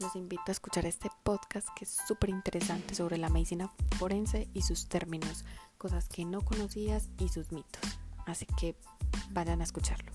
los invito a escuchar este podcast que es súper interesante sobre la medicina forense y sus términos, cosas que no conocías y sus mitos. Así que vayan a escucharlo.